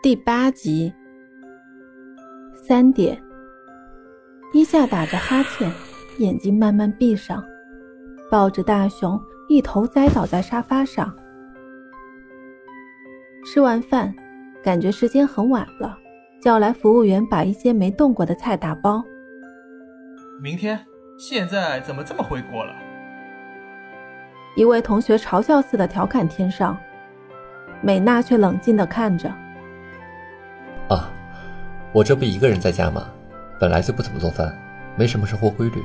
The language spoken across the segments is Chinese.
第八集，三点，一夏打着哈欠，眼睛慢慢闭上，抱着大熊一头栽倒在沙发上。吃完饭，感觉时间很晚了，叫来服务员把一些没动过的菜打包。明天，现在怎么这么会过了？一位同学嘲笑似的调侃天上，美娜却冷静的看着。啊，我这不一个人在家吗？本来就不怎么做饭，没什么生活规律。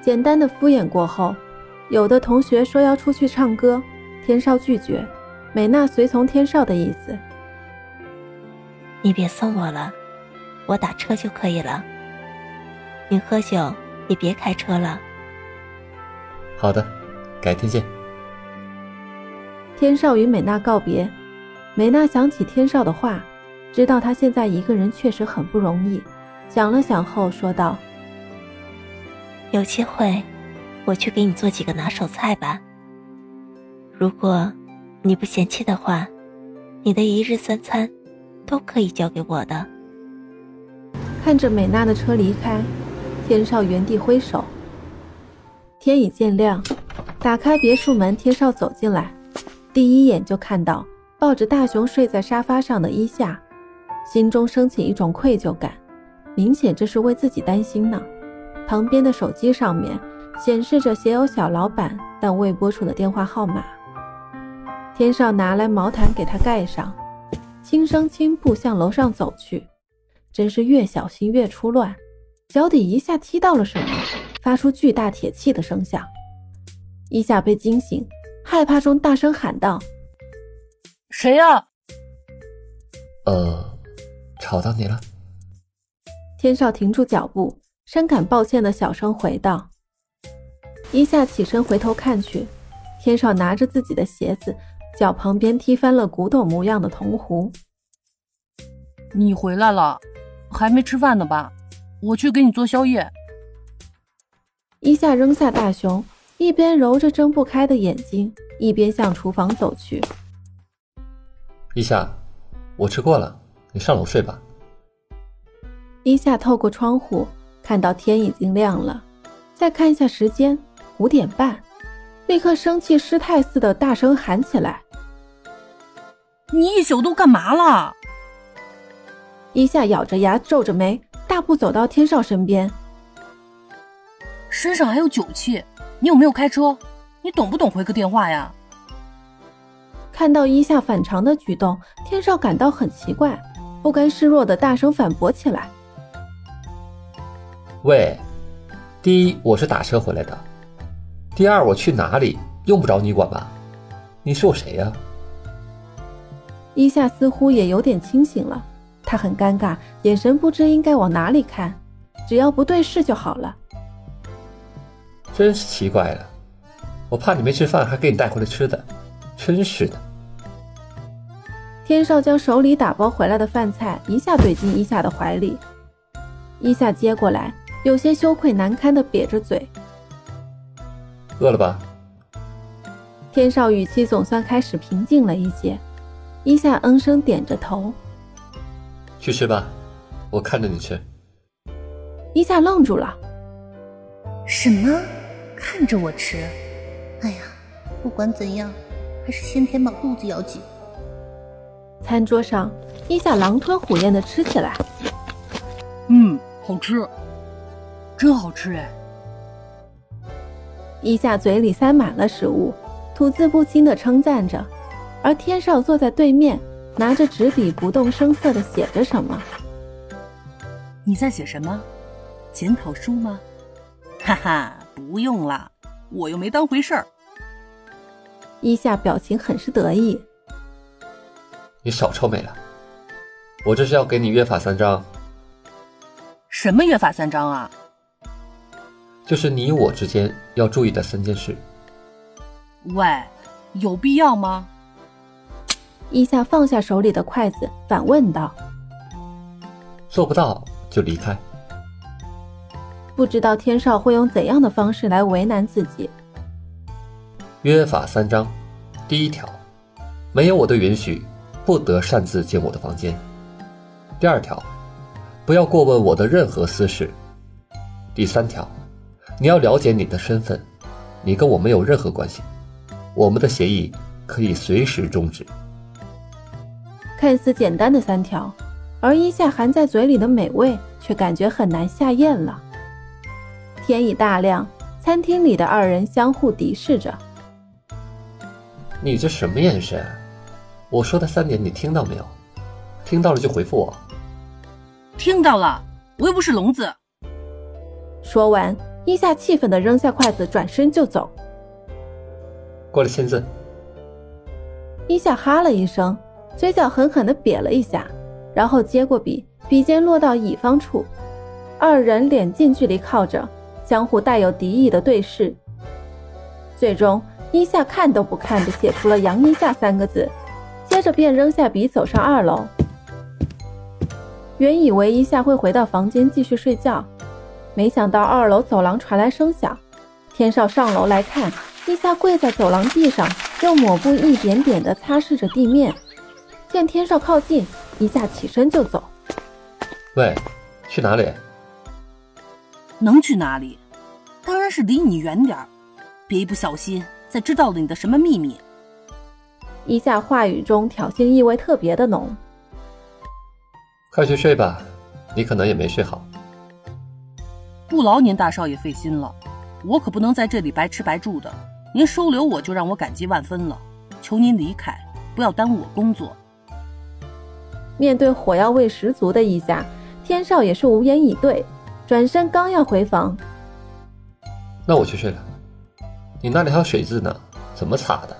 简单的敷衍过后，有的同学说要出去唱歌，天少拒绝，美娜随从天少的意思。你别送我了，我打车就可以了。你喝酒也别开车了。好的，改天见。天少与美娜告别。美娜想起天少的话，知道他现在一个人确实很不容易。想了想后说道：“有机会，我去给你做几个拿手菜吧。如果你不嫌弃的话，你的一日三餐都可以交给我的。”看着美娜的车离开，天少原地挥手。天已渐亮，打开别墅门，天少走进来，第一眼就看到。抱着大熊睡在沙发上的伊夏，心中升起一种愧疚感，明显这是为自己担心呢。旁边的手机上面显示着写有小老板但未拨出的电话号码。天少拿来毛毯给他盖上，轻声轻步向楼上走去。真是越小心越出乱，脚底一下踢到了什么，发出巨大铁器的声响。一下被惊醒，害怕中大声喊道。谁呀？呃，吵到你了。天少停住脚步，深感抱歉的小声回道：“一夏起身回头看去，天少拿着自己的鞋子，脚旁边踢翻了古董模样的铜壶。你回来了，还没吃饭呢吧？我去给你做宵夜。”一夏扔下大熊，一边揉着睁不开的眼睛，一边向厨房走去。一夏，我吃过了，你上楼睡吧。一夏透过窗户看到天已经亮了，再看一下时间，五点半，立刻生气失态似的大声喊起来：“你一宿都干嘛了？”一夏咬着牙，皱着眉，大步走到天少身边：“身上还有酒气，你有没有开车？你懂不懂回个电话呀？”看到一夏反常的举动，天少感到很奇怪，不甘示弱的大声反驳起来：“喂，第一我是打车回来的，第二我去哪里用不着你管吧？你是我谁呀？”伊夏似乎也有点清醒了，他很尴尬，眼神不知应该往哪里看，只要不对视就好了。真是奇怪了，我怕你没吃饭，还给你带回来吃的，真是的。天少将手里打包回来的饭菜一下怼进伊夏的怀里，伊夏接过来，有些羞愧难堪的瘪着嘴。饿了吧？天少语气总算开始平静了一些，伊夏嗯声点着头。去吃吧，我看着你吃。伊夏愣住了。什么？看着我吃？哎呀，不管怎样，还是先填饱肚子要紧。餐桌上，伊夏狼吞虎咽的吃起来。嗯，好吃，真好吃哎！伊夏嘴里塞满了食物，吐字不清的称赞着，而天少坐在对面，拿着纸笔不动声色的写着什么。你在写什么？检讨书吗？哈哈，不用了，我又没当回事儿。伊夏表情很是得意。你少臭美了！我这是要给你约法三章。什么约法三章啊？就是你我之间要注意的三件事。喂，有必要吗？伊夏放下手里的筷子，反问道：“做不到就离开。”不知道天少会用怎样的方式来为难自己。约法三章，第一条，没有我的允许。不得擅自进我的房间。第二条，不要过问我的任何私事。第三条，你要了解你的身份，你跟我没有任何关系，我们的协议可以随时终止。看似简单的三条，而一下含在嘴里的美味却感觉很难下咽了。天已大亮，餐厅里的二人相互敌视着。你这什么眼神？我说的三点你听到没有？听到了就回复我。听到了，我又不是聋子。说完，一下气愤的扔下筷子，转身就走。过来签字。一下哈了一声。嘴角狠狠的瘪了一下，然后接过笔，笔尖落到乙方处，二人脸近距离靠着，相互带有敌意的对视。最终，一夏看都不看的写出了“杨一夏”三个字，接着便扔下笔走上二楼。原以为一下会回到房间继续睡觉，没想到二楼走廊传来声响，天少上楼来看，一下跪在走廊地上，用抹布一点点的擦拭着地面。见天少靠近，一下起身就走。喂，去哪里？能去哪里？当然是离你远点儿，别一不小心再知道了你的什么秘密。一下话语中挑衅意味特别的浓。快去睡吧，你可能也没睡好。不劳您大少爷费心了，我可不能在这里白吃白住的。您收留我就让我感激万分了，求您离开，不要耽误我工作。面对火药味十足的一下，天少也是无言以对，转身刚要回房，那我去睡了。你那里还有水渍呢，怎么擦的？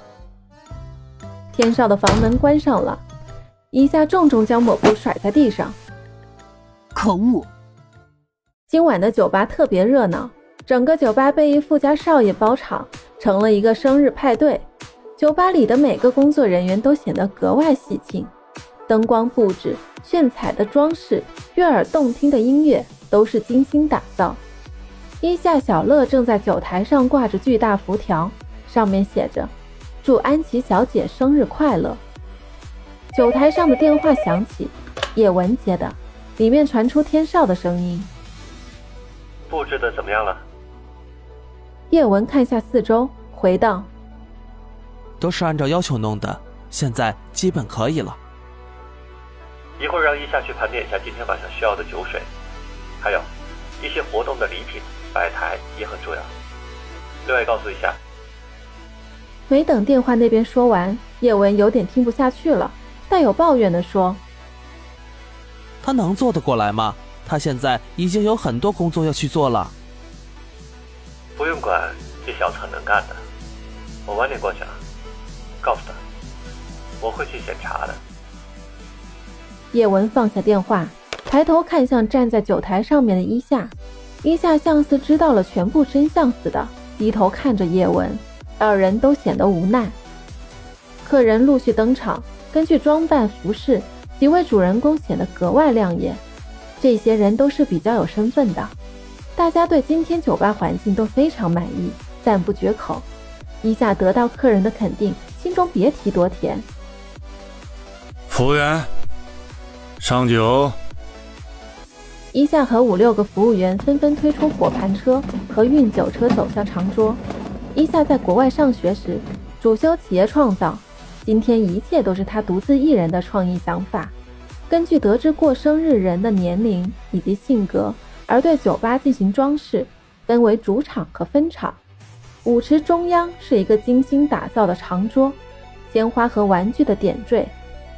天少的房门关上了，一下重重将抹布甩在地上。可恶！今晚的酒吧特别热闹，整个酒吧被一富家少爷包场，成了一个生日派对。酒吧里的每个工作人员都显得格外喜庆。灯光布置、炫彩的装饰、悦耳动听的音乐，都是精心打造。一夏小乐正在酒台上挂着巨大浮条，上面写着“祝安琪小姐生日快乐”。酒台上的电话响起，叶文接的，里面传出天少的声音：“布置的怎么样了？”叶文看下四周，回道：“都是按照要求弄的，现在基本可以了。”一会儿让一夏去盘点一下今天晚上需要的酒水，还有一些活动的礼品摆台也很重要。另外告诉一下。没等电话那边说完，叶文有点听不下去了，带有抱怨的说：“他能做得过来吗？他现在已经有很多工作要去做了。”不用管，这小子很能干的。我晚点过去了，告诉他，我会去检查的。叶文放下电话，抬头看向站在酒台上面的伊夏。伊夏像似知道了全部真相似的，低头看着叶文，二人都显得无奈。客人陆续登场，根据装扮服饰，几位主人公显得格外亮眼。这些人都是比较有身份的，大家对今天酒吧环境都非常满意，赞不绝口。伊夏得到客人的肯定，心中别提多甜。服务员。上酒。一下和五六个服务员纷纷推出火盘车和运酒车走向长桌。一下在国外上学时，主修企业创造，今天一切都是他独自一人的创意想法。根据得知过生日人的年龄以及性格，而对酒吧进行装饰，分为主场和分场。舞池中央是一个精心打造的长桌，鲜花和玩具的点缀。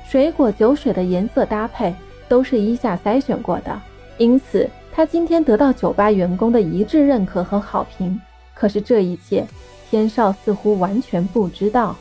水果、酒水的颜色搭配都是伊夏筛选过的，因此他今天得到酒吧员工的一致认可和好评。可是这一切，天少似乎完全不知道。